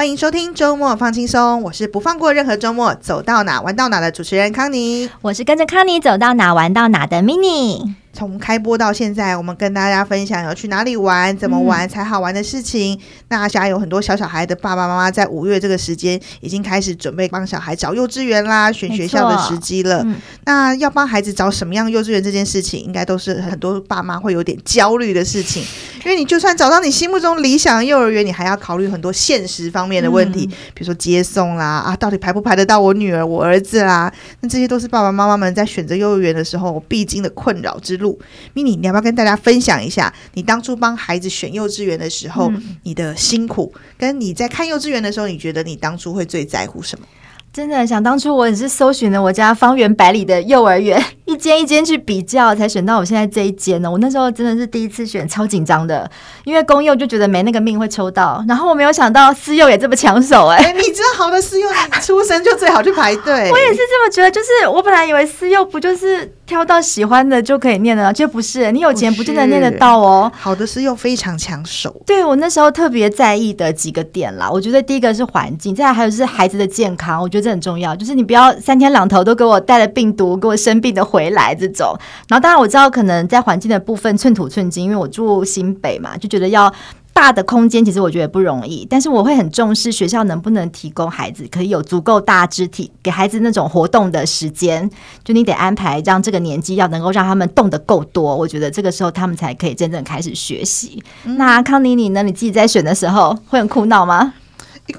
欢迎收听周末放轻松，我是不放过任何周末，走到哪玩到哪的主持人康妮，我是跟着康妮走到哪玩到哪的 Mini。从开播到现在，我们跟大家分享要去哪里玩、怎么玩才好玩的事情。嗯、那现在有很多小小孩的爸爸妈妈，在五月这个时间已经开始准备帮小孩找幼稚园啦、选学校的时机了。嗯、那要帮孩子找什么样幼稚园这件事情，应该都是很多爸妈会有点焦虑的事情。因为你就算找到你心目中理想的幼儿园，你还要考虑很多现实方面的问题，嗯、比如说接送啦，啊，到底排不排得到我女儿、我儿子啦？那这些都是爸爸妈妈们在选择幼儿园的时候必经的困扰之路。Mini，你要不要跟大家分享一下，你当初帮孩子选幼稚园的时候，嗯、你的辛苦，跟你在看幼稚园的时候，你觉得你当初会最在乎什么？真的想当初我也是搜寻了我家方圆百里的幼儿园，一间一间去比较，才选到我现在这一间呢。我那时候真的是第一次选，超紧张的，因为公幼就觉得没那个命会抽到，然后我没有想到私幼也这么抢手哎、欸。你知道好的私幼，你出生就最好去排队。我也是这么觉得，就是我本来以为私幼不就是挑到喜欢的就可以念了，就不是，你有钱不见得念得到哦。好的是又非常抢手。对，我那时候特别在意的几个点啦，我觉得第一个是环境，再来还有是孩子的健康，我觉得。这很重要，就是你不要三天两头都给我带了病毒，给我生病的回来这种。然后当然我知道，可能在环境的部分寸土寸金，因为我住新北嘛，就觉得要大的空间，其实我觉得不容易。但是我会很重视学校能不能提供孩子可以有足够大肢体，给孩子那种活动的时间。就你得安排，让这个年纪要能够让他们动得够多，我觉得这个时候他们才可以真正开始学习。嗯、那康妮妮呢？你自己在选的时候会很苦恼吗？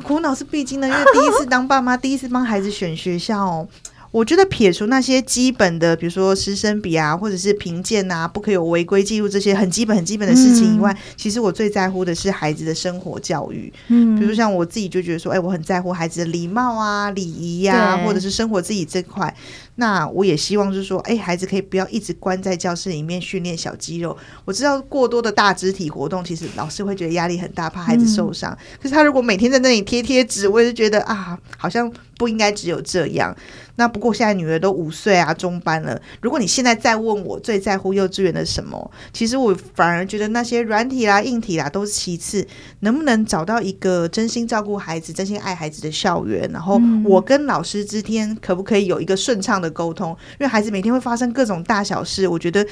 苦恼是必经的，因为第一次当爸妈，第一次帮孩子选学校哦。我觉得撇除那些基本的，比如说师生比啊，或者是评鉴啊，不可以有违规记录这些很基本、很基本的事情以外，嗯、其实我最在乎的是孩子的生活教育。嗯，比如说像我自己就觉得说，哎，我很在乎孩子的礼貌啊、礼仪呀，或者是生活自己这块。那我也希望就是说，哎，孩子可以不要一直关在教室里面训练小肌肉。我知道过多的大肢体活动，其实老师会觉得压力很大，怕孩子受伤。嗯、可是他如果每天在那里贴贴纸，我也是觉得啊，好像不应该只有这样。那不过现在女儿都五岁啊，中班了。如果你现在再问我最在乎幼稚园的什么，其实我反而觉得那些软体啦、硬体啦都是其次，能不能找到一个真心照顾孩子、真心爱孩子的校园？然后我跟老师之间可不可以有一个顺畅的沟通？因为孩子每天会发生各种大小事，我觉得。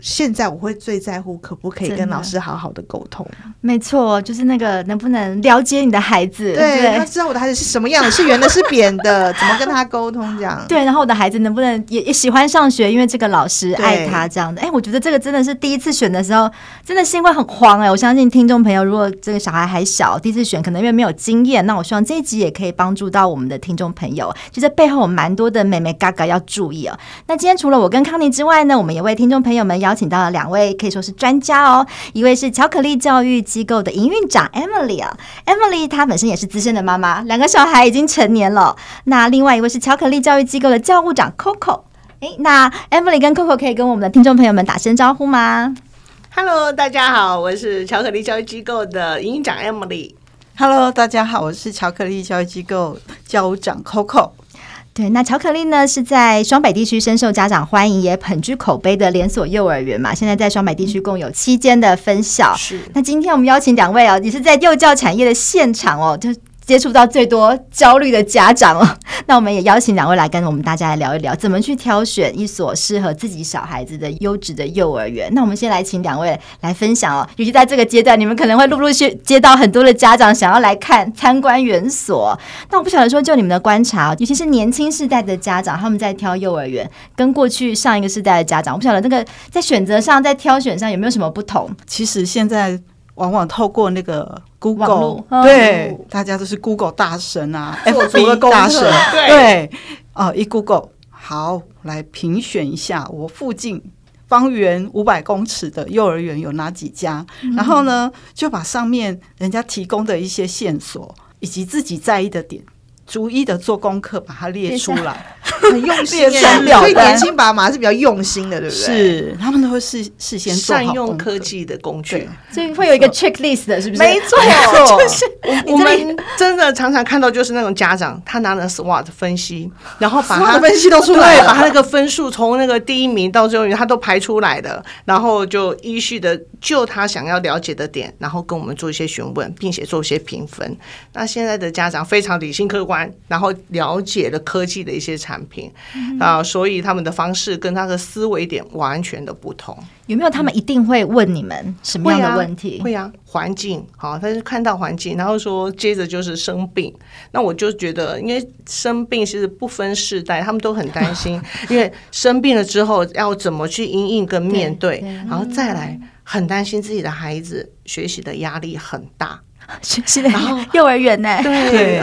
现在我会最在乎可不可以跟老师好好的沟通。没错，就是那个能不能了解你的孩子，对，对他知道我的孩子是什么样的，是圆的，是扁的，怎么跟他沟通这样。对，然后我的孩子能不能也也喜欢上学，因为这个老师爱他这样的。哎对，我觉得这个真的是第一次选的时候，真的是因为很慌哎。我相信听众朋友，如果这个小孩还小，第一次选可能因为没有经验，那我希望这一集也可以帮助到我们的听众朋友。其实背后有蛮多的美眉嘎嘎要注意哦。那今天除了我跟康妮之外呢，我们也为听众朋友们邀请到了两位可以说是专家哦，一位是巧克力教育机构的营运长 Emily 啊，Emily 她本身也是资深的妈妈，两个小孩已经成年了。那另外一位是巧克力教育机构的教务长 Coco，诶，那 Emily 跟 Coco 可以跟我们的听众朋友们打声招呼吗？Hello，大家好，我是巧克力教育机构的营运长 Emily。Hello，大家好，我是巧克力教育机构教务长 Coco。对，那巧克力呢是在双北地区深受家长欢迎，也很具口碑的连锁幼儿园嘛。现在在双北地区共有七间的分校。是，那今天我们邀请两位哦，也是在幼教产业的现场哦，就。接触到最多焦虑的家长哦，那我们也邀请两位来跟我们大家来聊一聊，怎么去挑选一所适合自己小孩子的优质的幼儿园。那我们先来请两位来分享哦，尤其在这个阶段，你们可能会陆陆续接到很多的家长想要来看参观园所。那我不晓得说，就你们的观察，尤其是年轻世代的家长，他们在挑幼儿园，跟过去上一个世代的家长，我不晓得那个在选择上，在挑选上有没有什么不同？其实现在。往往透过那个 Google，对，哦、大家都是 Google 大神啊，FB 大神，对，哦、呃，一 Google 好，来评选一下我附近方圆五百公尺的幼儿园有哪几家，嗯、然后呢，就把上面人家提供的一些线索以及自己在意的点，逐一的做功课，把它列出来。很用心，所以年轻爸妈是比较用心的，对不对？是，他们都会事事先善用科技的工具，所以会有一个 checklist 的，是不是？没错，就是我们真的常常看到，就是那种家长他拿了 SWOT 分析，然后把他分析都出来，把他那个分数从那个第一名到最后一名，他都排出来的，然后就依序的就他想要了解的点，然后跟我们做一些询问，并且做一些评分。那现在的家长非常理性客观，然后了解了科技的一些产品。啊，所以他们的方式跟他的思维点完全的不同。有没有他们一定会问你们什么样的问题？会啊，环境好，他就看到环境，然后说接着就是生病。那我就觉得，因为生病其实不分世代，他们都很担心，因为生病了之后要怎么去应应跟面对，然后再来很担心自己的孩子学习的压力很大。学习的幼儿园呢？对对。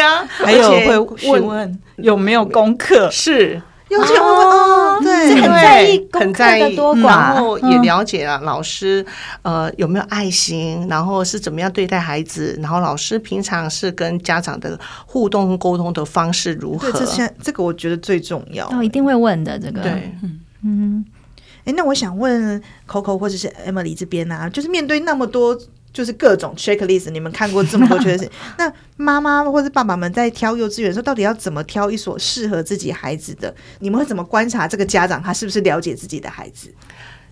啊，还有会询问有没有功课，是。有请问哦，对，很在意很在意。多寡，然后也了解了老师呃有没有爱心，然后是怎么样对待孩子，然后老师平常是跟家长的互动沟通的方式如何？这现这个我觉得最重要，哦，一定会问的这个，对，嗯，哎，那我想问 Coco 或者是 Emily 这边啊，就是面对那么多。就是各种 checklist，你们看过这么多 checklist，那妈妈或者爸爸们在挑幼稚园的时候，到底要怎么挑一所适合自己孩子的？你们会怎么观察这个家长他是不是了解自己的孩子？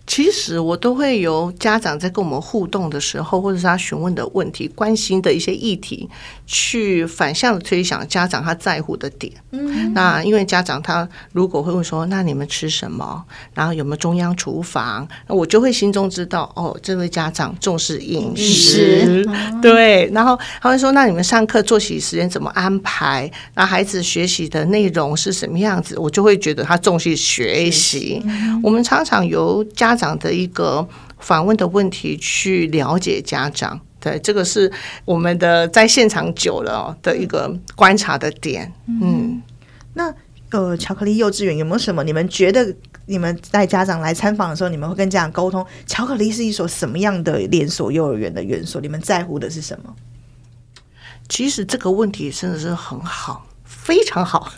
其实我都会由家长在跟我们互动的时候，或者是他询问的问题、关心的一些议题，去反向的推想家长他在乎的点。嗯，那因为家长他如果会问说：“那你们吃什么？然后有没有中央厨房？”那我就会心中知道，哦，这位家长重视饮食。对，然后他会说：“那你们上课作息时间怎么安排？那孩子学习的内容是什么样子？”我就会觉得他重视学习。我们常常由家家长的一个访问的问题去了解家长，对，这个是我们的在现场久了的一个观察的点。嗯，那呃，巧克力幼稚园有没有什么？你们觉得你们带家长来参访的时候，你们会跟家长沟通，巧克力是一所什么样的连锁幼儿园的园所？你们在乎的是什么？其实这个问题真的是很好。非常好，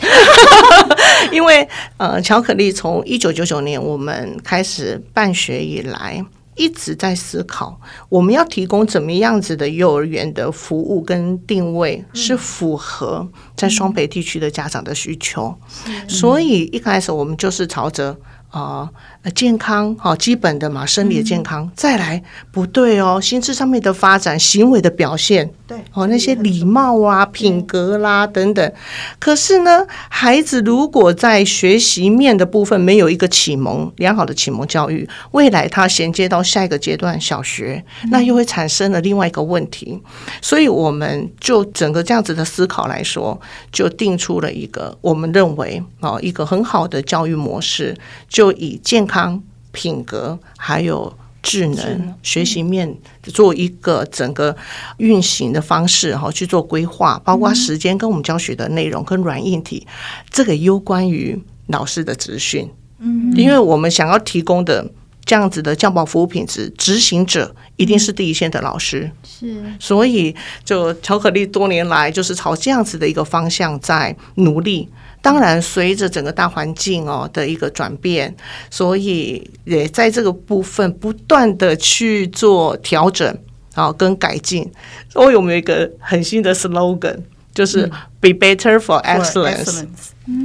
因为呃，巧克力从一九九九年我们开始办学以来，一直在思考我们要提供怎么样子的幼儿园的服务跟定位是符合在双北地区的家长的需求，所以一开始我们就是朝着啊。健康好，基本的嘛，生理的健康，嗯、再来不对哦，心智上面的发展，行为的表现，对哦，那些礼貌啊、嗯、品格啦等等。可是呢，孩子如果在学习面的部分没有一个启蒙良好的启蒙教育，未来他衔接到下一个阶段小学，那又会产生了另外一个问题。嗯、所以我们就整个这样子的思考来说，就定出了一个我们认为哦一个很好的教育模式，就以健康。品格还有智能学习面做一个整个运行的方式哈，去做规划，包括时间跟我们教学的内容跟软硬体，这个攸关于老师的职训，嗯，因为我们想要提供的这样子的教保服务品质，执行者一定是第一线的老师，是，所以就巧克力多年来就是朝这样子的一个方向在努力。当然，随着整个大环境哦的一个转变，所以也在这个部分不断的去做调整啊，跟改进。所以我们有一个很新的 slogan，就是 “Be better for excellence”。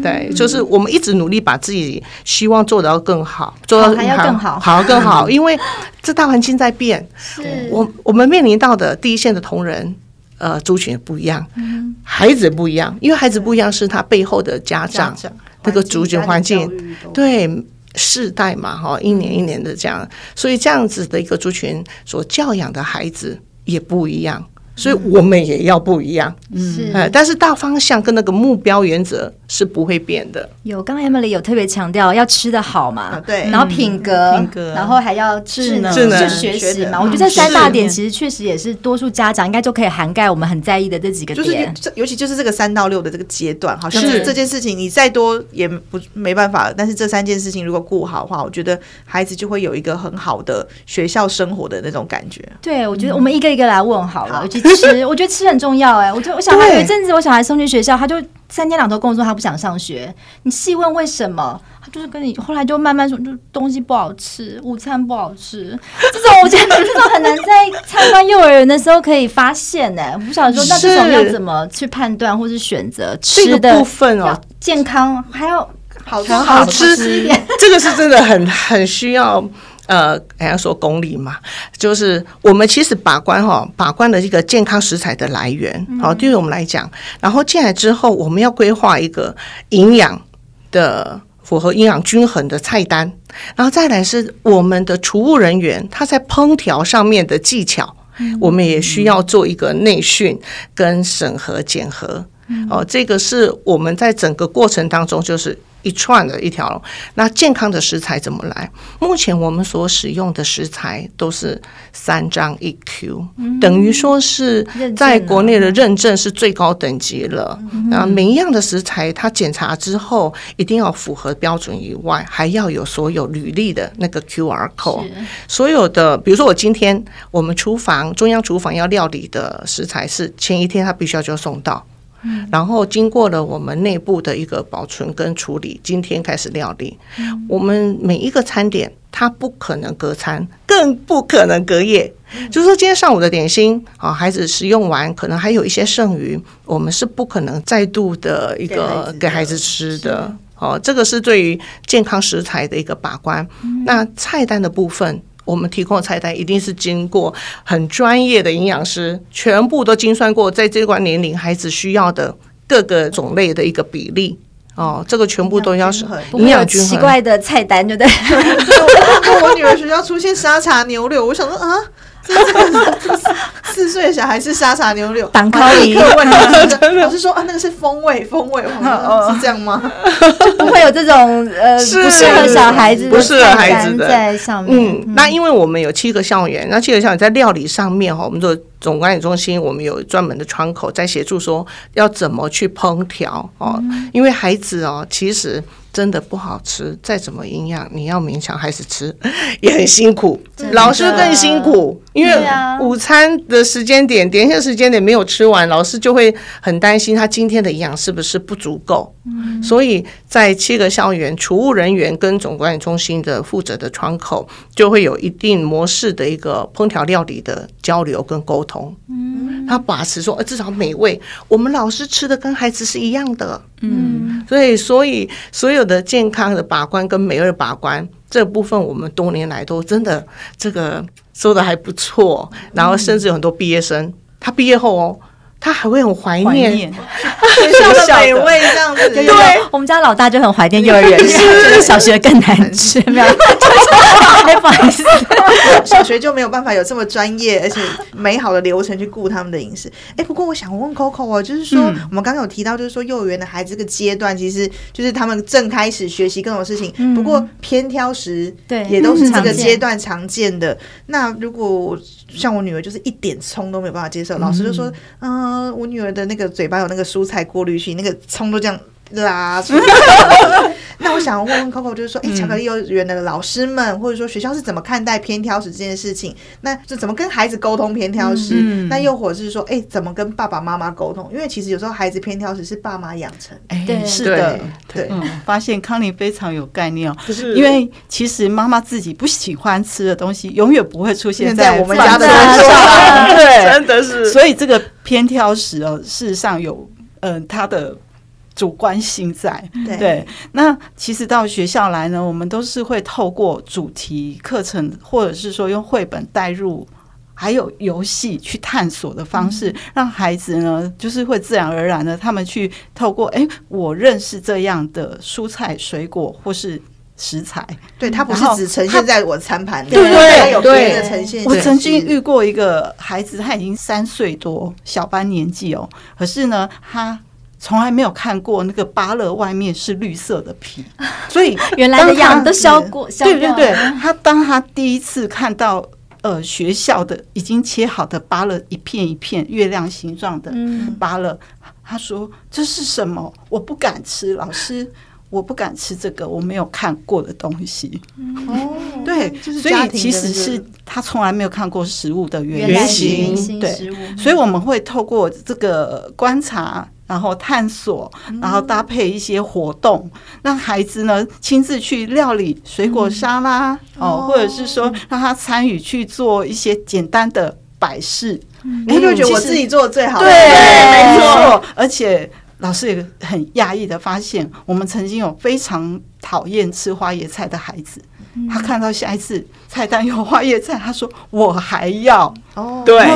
对，就是我们一直努力把自己希望做得要更好，做到还要更好，好更好。因为这大环境在变，我我们面临到的第一线的同仁。呃，族群也不一样，孩子也不一样，因为孩子不一样，是他背后的家长，家长那个族群环境，对世代嘛，哈，一年一年的这样，所以这样子的一个族群所教养的孩子也不一样。所以我们也要不一样，是，但是大方向跟那个目标原则是不会变的。有，刚刚 Emily 有特别强调要吃的好嘛，对，然后品格，品格，然后还要智能，就学习嘛。我觉得这三大点其实确实也是多数家长应该就可以涵盖我们很在意的这几个点。尤其就是这个三到六的这个阶段，好像是这件事情你再多也不没办法。但是这三件事情如果顾好的话，我觉得孩子就会有一个很好的学校生活的那种感觉。对，我觉得我们一个一个来问好了。吃，我觉得吃很重要哎、欸，我就我小孩有一阵子，我小孩送去学校，他就三天两头跟我说他不想上学，你细问为什么，他就是跟你后来就慢慢说，就东西不好吃，午餐不好吃，这种我觉得 这种很难在参观幼儿园的时候可以发现呢。我不晓得说那这种要怎么去判断或是选择吃的部分哦，健康还要好好，好吃一点，这个是真的很很需要。呃，还要说功力嘛，就是我们其实把关哈，把关的一个健康食材的来源，好，对于我们来讲，然后进来之后，我们要规划一个营养的符合营养均衡的菜单，然后再来是我们的厨务人员他在烹调上面的技巧，我们也需要做一个内训跟审核检核，哦，这个是我们在整个过程当中就是。一串的一条，那健康的食材怎么来？目前我们所使用的食材都是三张一 Q，嗯，等于说是在国内的认证是最高等级了。那每一样的食材，它检查之后一定要符合标准以外，还要有所有履历的那个 QR code。所有的，比如说我今天我们厨房中央厨房要料理的食材是前一天，它必须要就送到。然后经过了我们内部的一个保存跟处理，今天开始料理。我们每一个餐点，它不可能隔餐，更不可能隔夜。就是说，今天上午的点心啊，孩子食用完，可能还有一些剩余，我们是不可能再度的一个给孩子吃的。哦，这个是对于健康食材的一个把关。那菜单的部分。我们提供的菜单一定是经过很专业的营养师，全部都精算过，在这关年龄孩子需要的各个种类的一个比例哦，这个全部都要是营养均衡。奇怪的菜单，对不对？我女儿学校出现沙茶牛柳，我想说啊。四岁的小孩是沙茶牛柳，挡考里问老师，老师说啊，那个是风味，风味，是这样吗？不会有这种呃 不适合小孩子，不适合孩子的在上面。嗯，那因为我们有七个校园，那七个校园在料理上面哈，我们的总管理中心我们有专门的窗口在协助说要怎么去烹调哦，因为孩子哦，其实。真的不好吃，再怎么营养，你要勉强还是吃 也很辛苦，老师更辛苦，因为午餐的时间点、点心时间点没有吃完，老师就会很担心他今天的营养是不是不足够。嗯，所以在七个校园，储物人员跟总管理中心的负责的窗口就会有一定模式的一个烹调料理的交流跟沟通。嗯，他把持说，呃，至少美味，我们老师吃的跟孩子是一样的。嗯，所以所以所有的健康的把关跟美味把关这部分，我们多年来都真的这个做的还不错。然后甚至有很多毕业生，他毕业后哦。他还会很怀念学校的美味，这样子。对，我们家老大就很怀念幼儿园，觉得小学更难吃。没有，不好意思，小学就没有办法有这么专业而且美好的流程去顾他们的饮食。哎，不过我想问 Coco 哦，就是说我们刚刚有提到，就是说幼儿园的孩子这个阶段，其实就是他们正开始学习各种事情。不过偏挑食，对，也都是这个阶段常见的。那如果像我女儿，就是一点葱都没有办法接受，老师就说，嗯。嗯，我女儿的那个嘴巴有那个蔬菜过滤器，那个葱都这样拉出来。那我想要问问 Coco，就是说，哎、欸，巧克力幼儿园的老师们，或者说学校是怎么看待偏挑食这件事情？那就怎么跟孩子沟通偏挑食？嗯、那又或者是说，哎、欸，怎么跟爸爸妈妈沟通？因为其实有时候孩子偏挑食是爸妈养成。哎，对，是的，对。嗯，发现康宁非常有概念哦，就是因为其实妈妈自己不喜欢吃的东西，永远不会出现在我们家的桌上。对，真的是。所以这个偏挑食哦，事实上有，嗯、呃，它的。主观性在。对，对，那其实到学校来呢，我们都是会透过主题课程，或者是说用绘本带入，还有游戏去探索的方式，嗯、让孩子呢，就是会自然而然的，他们去透过，哎，我认识这样的蔬菜、水果或是食材，对，它不是只呈现在我餐盘里，对对对，有别的呈现。我曾经遇过一个孩子，他已经三岁多，小班年纪哦，可是呢，他。从来没有看过那个芭乐外面是绿色的皮，所以原来的样都削过。对对对，他当他第一次看到呃学校的已经切好的芭乐一片一片月亮形状的芭乐，他说这是什么？我不敢吃，老师，我不敢吃这个我没有看过的东西。哦，对，所以其实是他从来没有看过食物的原型。对，所以我们会透过这个观察。然后探索，然后搭配一些活动，让孩子呢亲自去料理水果沙拉哦，或者是说让他参与去做一些简单的摆饰。你会觉得我自己做的最好？对，没错。而且老师也很讶异的发现，我们曾经有非常讨厌吃花椰菜的孩子。他看到下一次菜单有花椰菜，他说我还要。哦，对，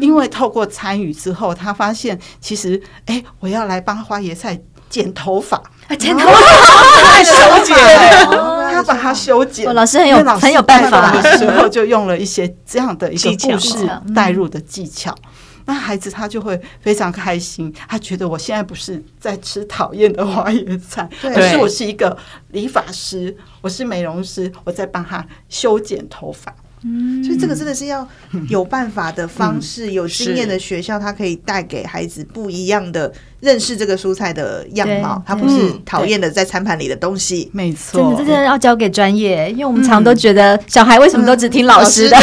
因为透过参与之后，他发现其实哎、欸，我要来帮花椰菜剪头发，剪头发，修剪，他把它修剪。老师很有很有办法，的时候就用了一些这样的一个故事带入的技巧。那孩子他就会非常开心，他觉得我现在不是在吃讨厌的花椰菜，而是我是一个理发师，我是美容师，我在帮他修剪头发。嗯，所以这个真的是要有办法的方式，嗯、有经验的学校，它可以带给孩子不一样的认识这个蔬菜的样貌，它不是讨厌的在餐盘里的东西。没错，真的，真的要交给专业，因为我们常都觉得小孩为什么都只听老师的，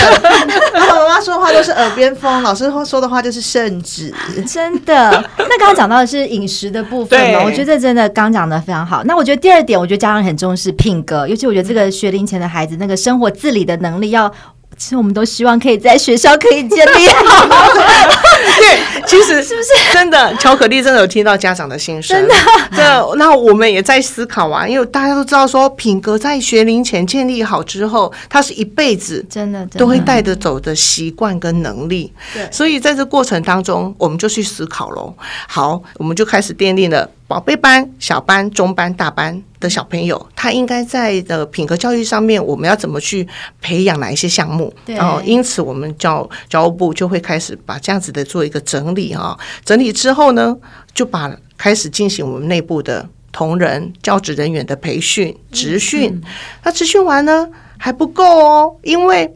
爸爸 妈妈说的话都是耳边风，老师说的话就是圣旨。真的，那刚刚讲到的是饮食的部分嘛？我觉得真的刚讲的非常好。那我觉得第二点，我觉得家长很重视品格，尤其我觉得这个学龄前的孩子，那个生活自理的能力要。其实我们都希望可以在学校可以建立好。对，其实 是不是真的？巧克力真的有听到家长的心声。真的，这那我们也在思考啊，因为大家都知道说，品格在学龄前建立好之后，它是一辈子真的都会带着走的习惯跟能力。对，所以在这过程当中，我们就去思考喽。好，我们就开始奠定了。宝贝班、小班、中班、大班的小朋友，他应该在的品格教育上面，我们要怎么去培养哪一些项目？然后，因此我们教教务部就会开始把这样子的做一个整理啊。整理之后呢，就把开始进行我们内部的同仁、教职人员的培训、职训。那职训完呢，还不够哦，因为。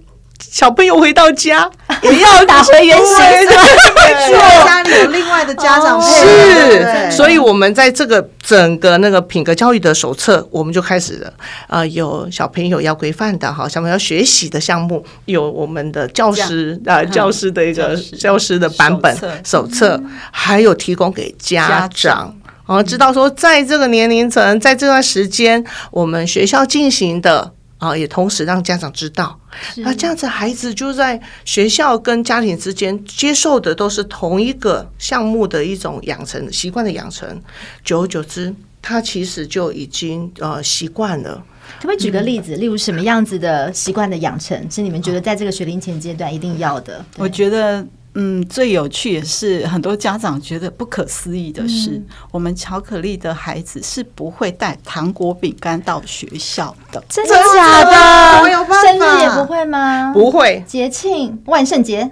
小朋友回到家 也要打回原形，没错，家里有另外的家长是，所以我们在这个整个那个品格教育的手册，我们就开始了。呃，有小朋友要规范的哈，小朋友要学习的项目，有我们的教师啊，教师的一个教师。的版本手册，还有提供给家长，然后知道说，在这个年龄层，在这段时间，我们学校进行的。啊，也同时让家长知道，那这样子孩子就在学校跟家庭之间接受的都是同一个项目的一种养成习惯的养成，久而久之，他其实就已经呃习惯了。可不可以举个例子，例如什么样子的习惯的养成是你们觉得在这个学龄前阶段一定要的？我觉得。嗯，最有趣也是很多家长觉得不可思议的是，嗯、我们巧克力的孩子是不会带糖果饼干到学校的，真的假的？生日也不会吗？不会。节庆万圣节，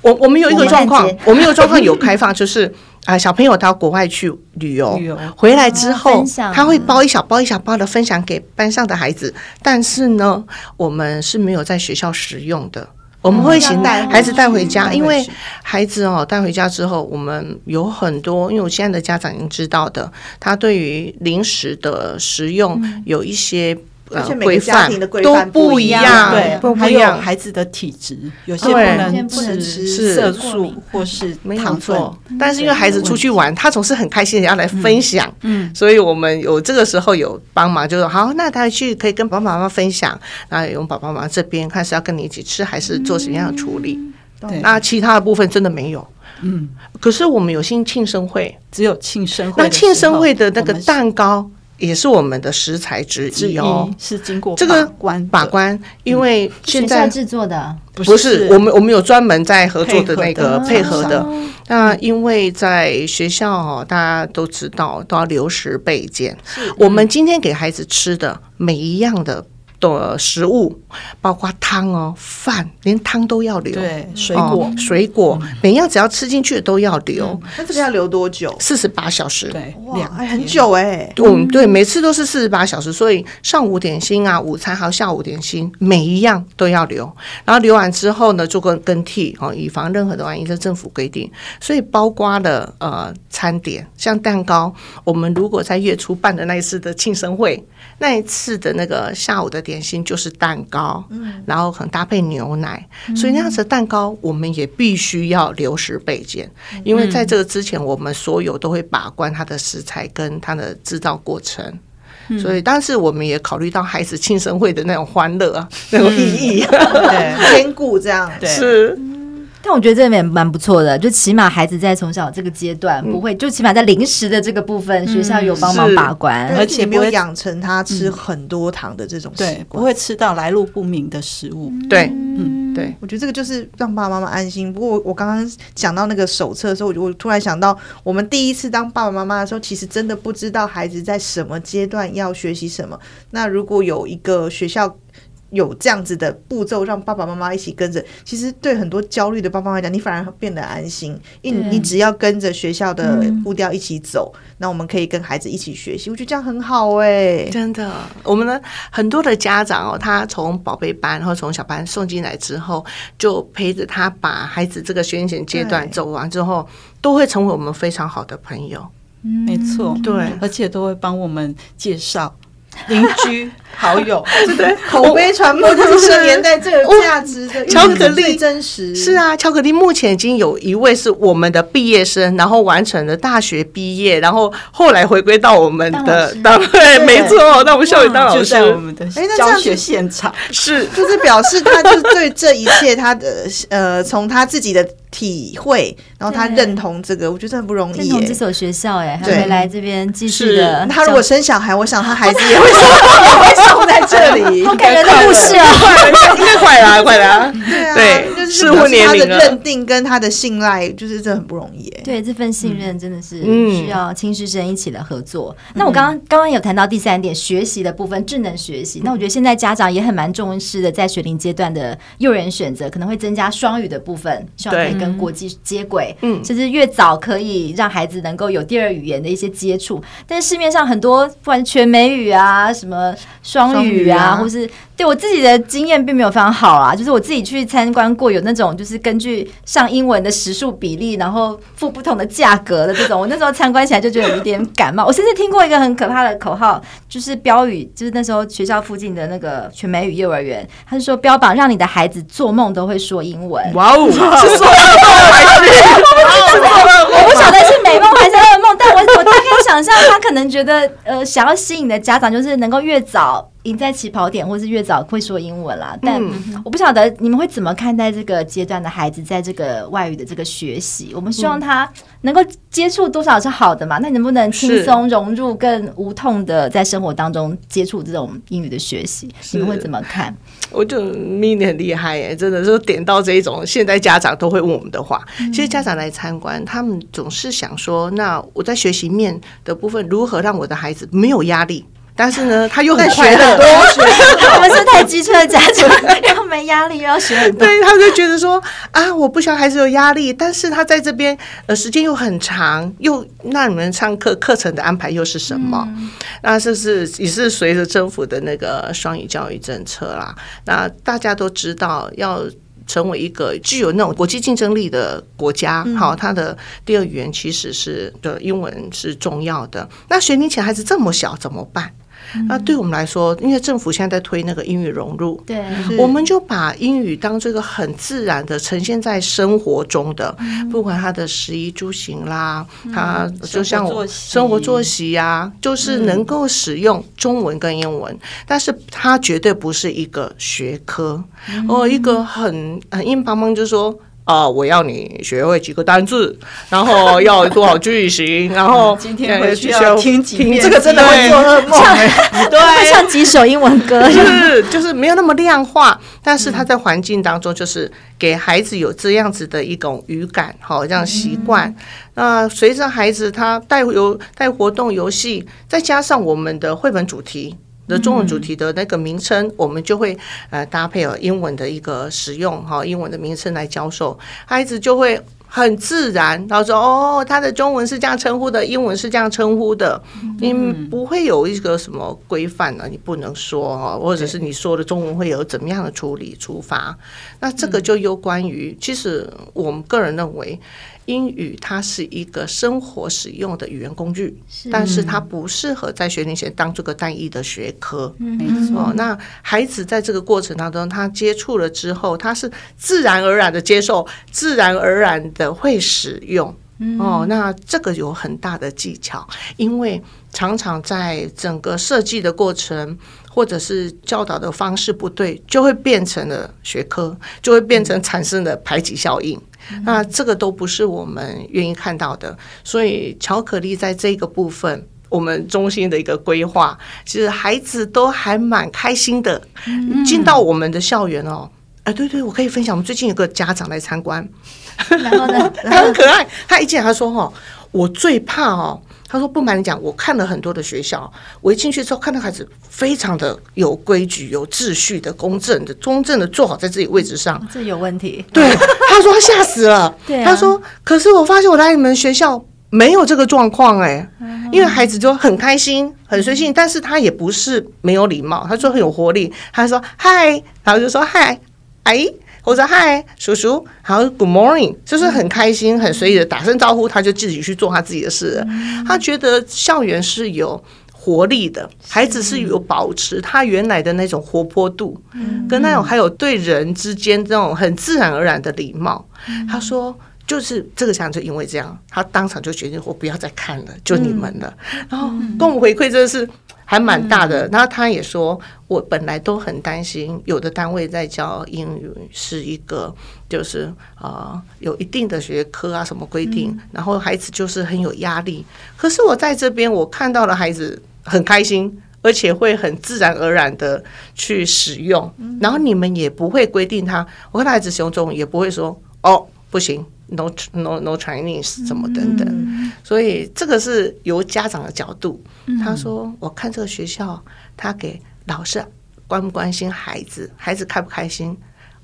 我我们有一个状况，我们有状况有开放，就是啊、呃，小朋友到国外去旅游，旅游回来之后，他会包一小包一小包的分享给班上的孩子，但是呢，我们是没有在学校食用的。我们会请孩子带回家，因为孩子哦带回家之后，我们有很多，因为我现在的家长已经知道的，他对于零食的食用有一些。而且每个家庭的规范不一样，对，还有孩子的体质，有些不能吃色素或是糖分。但是因为孩子出去玩，他总是很开心的要来分享，嗯，所以我们有这个时候有帮忙，就说好，那他去可以跟爸爸妈妈分享，那用爸爸妈妈这边看是要跟你一起吃，还是做什么样的处理？对，那其他的部分真的没有，嗯。可是我们有新庆生会，只有庆生会，那庆生会的那个蛋糕。也是我们的食材之一哦，是经过这个关把关，因为现在制作的不是。我们，我们有专门在合作的那个配合的。那因为在学校哦，大家都知道都要留食备件，我们今天给孩子吃的每一样的。的食物，包括汤哦，饭，连汤都要留。对，水果，水果，每样只要吃进去的都要留。那这个要留多久？四十八小时。对，哇，很久哎。嗯，对，每次都是四十八小时，所以上午点心啊，午餐还有下午点心，每一样都要留。然后留完之后呢，做个更替哦，以防任何的万一。这政府规定，所以包括了呃餐点，像蛋糕，我们如果在月初办的那一次的庆生会，那一次的那个下午的。点心就是蛋糕，嗯，然后可能搭配牛奶，嗯、所以那样子的蛋糕我们也必须要留食备件，嗯、因为在这个之前，我们所有都会把关它的食材跟它的制造过程，嗯、所以但是我们也考虑到孩子庆生会的那种欢乐啊，那种意义，对，兼顾这样，对。是。但我觉得这也蛮不错的，就起码孩子在从小这个阶段不会，就起码在零食的这个部分，学校有帮忙把关，而且没有养成他吃很多糖的这种习惯，对，不会吃到来路不明的食物。对，嗯，对，我觉得这个就是让爸爸妈妈安心。不过我刚刚讲到那个手册的时候，我我突然想到，我们第一次当爸爸妈妈的时候，其实真的不知道孩子在什么阶段要学习什么。那如果有一个学校，有这样子的步骤，让爸爸妈妈一起跟着，其实对很多焦虑的爸爸妈妈来讲，你反而变得安心，因为你只要跟着学校的步调一起走，嗯、那我们可以跟孩子一起学习，我觉得这样很好哎、欸，真的。我们呢，很多的家长哦，他从宝贝班，然后从小班送进来之后，就陪着他把孩子这个学前阶段走完之后，都会成为我们非常好的朋友。嗯、没错，对，而且都会帮我们介绍。邻居、好友，对对，口碑传播就是这个年代最有价值的。巧克力真实是啊，巧克力目前已经有一位是我们的毕业生，然后完成了大学毕业，然然后后来回归到我们的单位，没错，那我们校园当老师，我们的教学现场是，就是表示他就是对这一切他的呃，从他自己的。体会，然后他认同这个，我觉得很不容易。认同这所学校，哎，还没来这边继续的。他如果生小孩，我想他孩子 也会生，也会送在这里。好感人的故事啊！应该快了，快了。对啊，对，就是他的认定跟他的信赖，就是这很不容易。对，这份信任真的是需要亲师生一起的合作。那我刚刚刚刚有谈到第三点，学习的部分，智能学习。那我觉得现在家长也很蛮重视的，在学龄阶段的幼儿园选择，可能会增加双语的部分，希望可以跟。跟国际接轨，嗯，甚至越早可以让孩子能够有第二语言的一些接触。但是市面上很多，不管全美语啊，什么双语啊，啊或是对我自己的经验并没有非常好啊。就是我自己去参观过，有那种就是根据上英文的时数比例，然后付不同的价格的这种。我那时候参观起来就觉得有一点感冒。我甚至听过一个很可怕的口号，就是标语，就是那时候学校附近的那个全美语幼儿园，他是说标榜让你的孩子做梦都会说英文。哇哦，是 说。我不晓得是美梦还是噩梦，但我我大概想象他可能觉得，呃，想要吸引的家长就是能够越早赢在起跑点，或是越早会说英文啦。但我不晓得你们会怎么看待这个阶段的孩子在这个外语的这个学习？我们希望他能够接触多少是好的嘛？那能不能轻松融入，更无痛的在生活当中接触这种英语的学习？你们会怎么看？我就 Minnie 很厉害耶，真的是点到这一种现在家长都会问我们的话。其实家长来参观，他们总是想说：那我在学习面的部分，如何让我的孩子没有压力？但是呢，他又很快乐，我 们是太机车的家长，又没压力，又要学很多。对，他就觉得说啊，我不想孩子有压力，但是他在这边呃时间又很长，又那你们上课课程的安排又是什么？嗯、那是不是也是随着政府的那个双语教育政策啦？那大家都知道，要成为一个具有那种国际竞争力的国家，好、嗯，他的第二语言其实是的英文是重要的。那学龄前孩子这么小怎么办？那对我们来说，因为政府现在在推那个英语融入，对，我们就把英语当这个很自然的呈现在生活中的，不管他的食衣住行啦，他就像我生活作息呀，就是能够使用中文跟英文，但是它绝对不是一个学科。哦，一个很很硬邦邦，就是说。啊、呃！我要你学会几个单字，然后要多少句型，然后今天回去要听几遍，这个真的会做噩梦，对，会唱几首英文歌，就是 就是没有那么量化，但是他在环境当中，就是给孩子有这样子的一种语感，好，这样习惯。那随着孩子他带游带活动游戏，再加上我们的绘本主题。的中文主题的那个名称，我们就会呃搭配了英文的一个使用哈，英文的名称来教授，孩子就会很自然，然后说哦，他的中文是这样称呼的，英文是这样称呼的，你不会有一个什么规范呢？你不能说哈，或者是你说的中文会有怎么样的处理处罚？那这个就有关于，其实我们个人认为。英语它是一个生活使用的语言工具，是但是它不适合在学龄前当这个单一的学科。嗯，没错。哦，那孩子在这个过程当中，他接触了之后，他是自然而然的接受，自然而然的会使用。哦，那这个有很大的技巧，因为常常在整个设计的过程，或者是教导的方式不对，就会变成了学科，就会变成产生了排挤效应。那这个都不是我们愿意看到的。所以巧克力在这个部分，我们中心的一个规划，其实孩子都还蛮开心的，进到我们的校园哦。哎，对对，我可以分享，我们最近有个家长来参观。然后呢？他 很可爱。他一进来，他说：“哈，我最怕哦。”他说：“不瞒你讲，我看了很多的学校，我一进去之后，看到孩子非常的有规矩、有秩序的、公正的、公正的坐好在自己位置上。这有问题。”对，他说他吓死了。对啊，他说：“可是我发现我来你们学校没有这个状况哎，因为孩子就很开心、很随性，但是他也不是没有礼貌。他说很有活力。他说嗨，然后就说嗨，阿姨。”我说嗨，叔叔，好，Good morning，就是很开心、很随意的打声招呼，他就自己去做他自己的事。他觉得校园是有活力的，孩子是有保持他原来的那种活泼度，跟那种还有对人之间这种很自然而然的礼貌。他说，就是这个家长就因为这样，他当场就决定我不要再看了，就你们了。然后跟我们回馈，真的是。还蛮大的，然后他也说，我本来都很担心，有的单位在教英语是一个，就是啊有一定的学科啊什么规定，然后孩子就是很有压力。可是我在这边，我看到了孩子很开心，而且会很自然而然的去使用，然后你们也不会规定他，我看他孩子使用中文也不会说哦不行。No no no Chinese 什么等等，所以这个是由家长的角度。他说：“我看这个学校，他给老师关不关心孩子，孩子开不开心，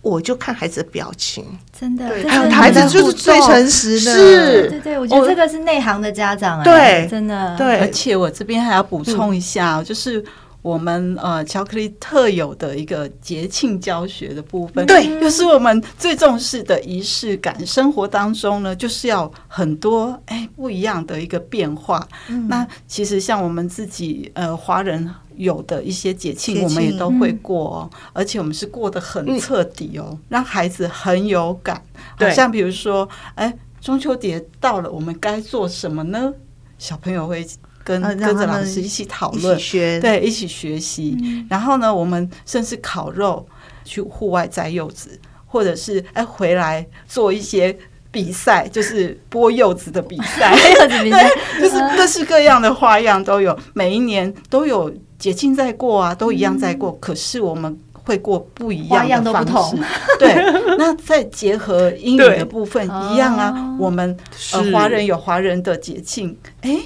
我就看孩子的表情。真的，还有孩子就是最诚实的。是，对对，我觉得这个是内行的家长。对，真的。对，而且我这边还要补充一下，就是。我们呃，巧克力特有的一个节庆教学的部分，对，又是我们最重视的仪式感。生活当中呢，就是要很多哎不一样的一个变化。嗯、那其实像我们自己呃华人有的一些节庆，我们也都会过哦，嗯、而且我们是过得很彻底哦，嗯、让孩子很有感。好像比如说，哎，中秋节到了，我们该做什么呢？小朋友会。跟跟着老师一起讨论，对，一起学习。嗯、然后呢，我们甚至烤肉，去户外摘柚子，或者是哎回来做一些比赛，就是剥柚子的比赛，柚子比赛，就是各式各样的花样都有。每一年都有节庆在过啊，都一样在过。嗯、可是我们会过不一样的方式，对。那再结合英语的部分一样啊，我们呃华人有华人的节庆，哎。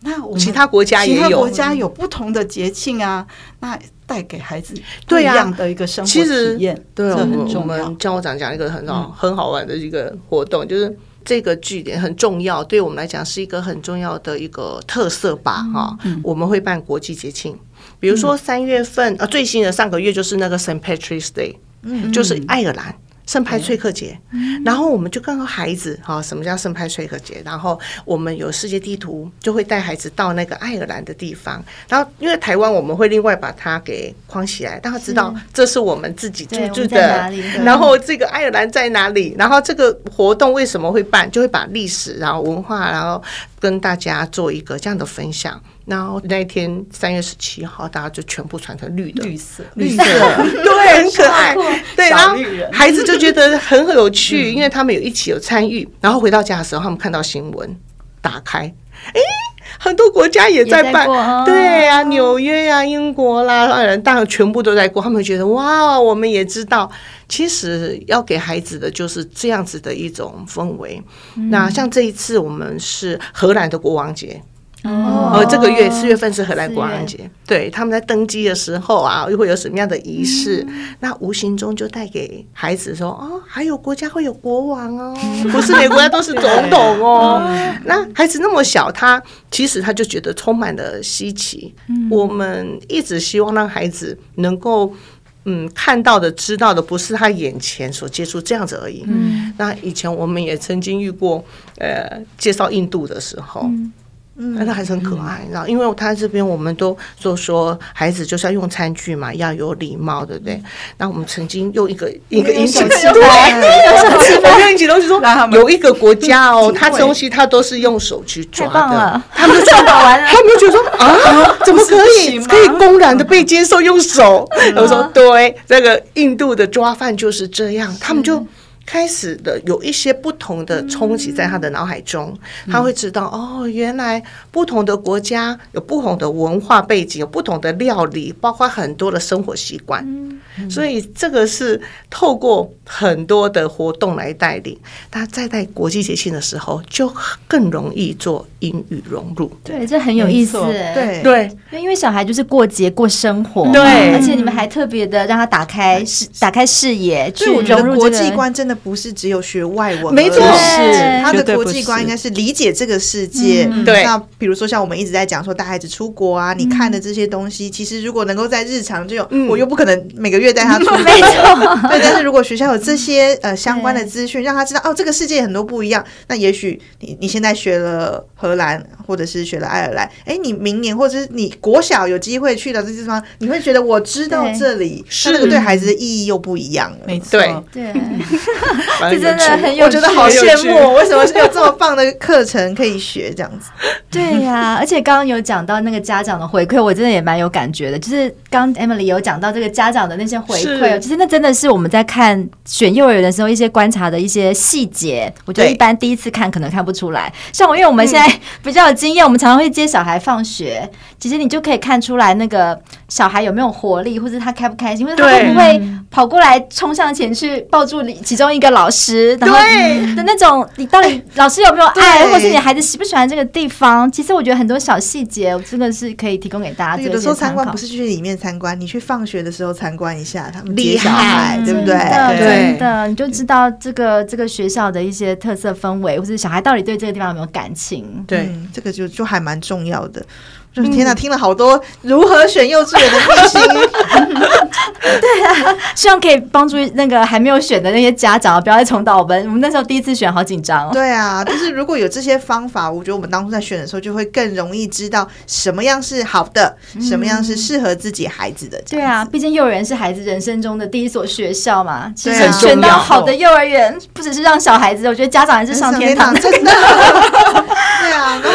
那我们其他国家也有，其他国家有不同的节庆啊，那带给孩子不一样的一个生活体验，对，我们我们教务长讲一个很好很好玩的一个活动，就是这个据点很重要，对我们来讲是一个很重要的一个特色吧，哈，我们会办国际节庆，比如说三月份啊，最新的上个月就是那个 Saint Patrick's Day，嗯，就是爱尔兰。圣派崔克节，然后我们就告诉孩子哈，什么叫圣派崔克节？然后我们有世界地图，就会带孩子到那个爱尔兰的地方。然后因为台湾我们会另外把它给框起来，让他知道这是我们自己居住的。然后这个爱尔兰在哪里？然后这个活动为什么会办？就会把历史、然后文化，然后跟大家做一个这样的分享。然后那一天三月十七号，大家就全部穿成绿的，绿色，绿色，对，很可爱，对，然后孩子就觉得很有趣，因为他们有一起有参与。然后回到家的时候，他们看到新闻，打开，哎，很多国家也在办，对啊，纽约呀、英国啦，当然当然全部都在过。他们会觉得哇，我们也知道，其实要给孩子的就是这样子的一种氛围。那像这一次，我们是荷兰的国王节。哦，呃，这个月四月份是荷兰国王节，对，他们在登基的时候啊，又会有什么样的仪式？那无形中就带给孩子说，哦，还有国家会有国王哦，不是每个国家都是总统哦。那孩子那么小，他其实他就觉得充满了稀奇。我们一直希望让孩子能够。嗯看到的、知道的，不是他眼前所接触这样子而已。嗯，那以前我们也曾经遇过，呃，介绍印度的时候。嗯嗯，那还是很可爱，你知道，因为他这边我们都就说孩子就是要用餐具嘛，要有礼貌，对不对？那我们曾经用一个一个引起对，用引起东西说，有一个国家哦，他东西他都是用手去抓的，他们就抓完了，他们就觉得说啊，怎么可以？可以公然的被接受用手？我说对，这个印度的抓饭就是这样，他们就。开始的有一些不同的冲击在他的脑海中，嗯、他会知道哦，原来不同的国家有不同的文化背景，有不同的料理，包括很多的生活习惯。所以这个是透过很多的活动来带领，他在在国际节庆的时候就更容易做英语融入。对，这很有意思。对对，因为小孩就是过节过生活，对，而且你们还特别的让他打开视打开视野，去融入、这个、国际观，真的。不是只有学外文，没错，是他的国际观应该是理解这个世界。对，那比如说像我们一直在讲说带孩子出国啊，你看的这些东西，其实如果能够在日常就有，我又不可能每个月带他出国，没错。对，但是如果学校有这些呃相关的资讯，让他知道哦，这个世界很多不一样。那也许你你现在学了荷兰，或者是学了爱尔兰，哎，你明年或者是你国小有机会去到这些地方，你会觉得我知道这里，是那个对孩子的意义又不一样了。没错，对。这真的很有趣，我觉得好羡慕。为什么是有这么棒的课程可以学这样子？对呀、啊，而且刚刚有讲到那个家长的回馈，我真的也蛮有感觉的。就是刚 Emily 有讲到这个家长的那些回馈，其实那真的是我们在看选幼儿园的时候一些观察的一些细节。我觉得一般第一次看可能看不出来。像我，因为我们现在比较有经验，我们常常会接小孩放学，其实你就可以看出来那个小孩有没有活力，或者他开不开心，或者他会不会跑过来冲上前去抱住你其中一个老师，然后的那种，你到底老师有没有爱，或是你孩子喜不喜欢这个地方？其实我觉得很多小细节，我真的是可以提供给大家。有的时候参观不是去里面参观，你去放学的时候参观一下他们接小孩，对不对？真的，你就知道这个这个学校的一些特色氛围，或者小孩到底对这个地方有没有感情？对，这个就就还蛮重要的。就是天哪，听了好多如何选幼稚园的秘辛。对啊，希望可以帮助那个还没有选的那些家长不要再重蹈我们。我们那时候第一次选，好紧张哦。对啊，就是如果有这些方法，我觉得我们当初在选的时候就会更容易知道什么样是好的，嗯、什么样是适合自己孩子的。对啊，毕竟幼儿园是孩子人生中的第一所学校嘛。其实选到好的幼儿园，不只是让小孩子，我觉得家长还是上天堂，真的。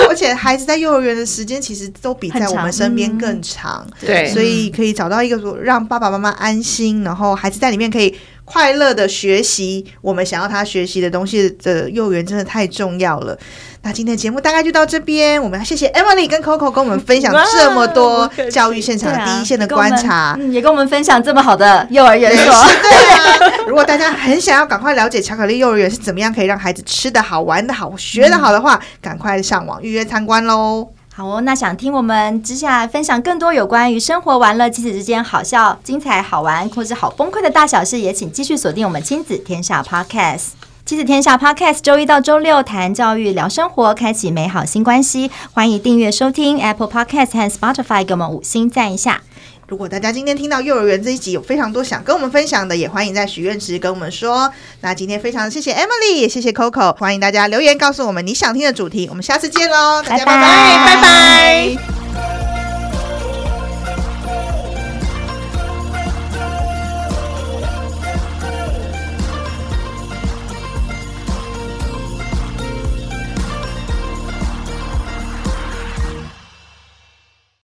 而且孩子在幼儿园的时间其实都比在我们身边更长，对，所以可以找到一个说让爸爸妈妈安心，然后孩子在里面可以快乐的学习我们想要他学习的东西的幼儿园真的太重要了。那今天的节目大概就到这边，我们要谢谢 Emily 跟 Coco 跟我们分享这么多教育现场的第一线的观察，也跟我们分享这么好的幼儿园所。对啊，如果大家很想要赶快了解巧克力幼儿园是怎么样可以让孩子吃得好、玩得好、学得好的话，赶快上网预约参观喽。好哦，那想听我们接下来分享更多有关于生活、玩乐、亲子之间好笑、精彩、好玩或是好崩溃的大小事，也请继续锁定我们亲子天下 Podcast。亲子天下 Podcast，周一到周六谈教育、聊生活，开启美好新关系。欢迎订阅收听 Apple Podcast 和 Spotify，给我们五星赞一下。如果大家今天听到幼儿园这一集有非常多想跟我们分享的，也欢迎在许愿池跟我们说。那今天非常谢谢 Emily，也谢谢 Coco，欢迎大家留言告诉我们你想听的主题。我们下次见喽，大家拜拜，拜拜。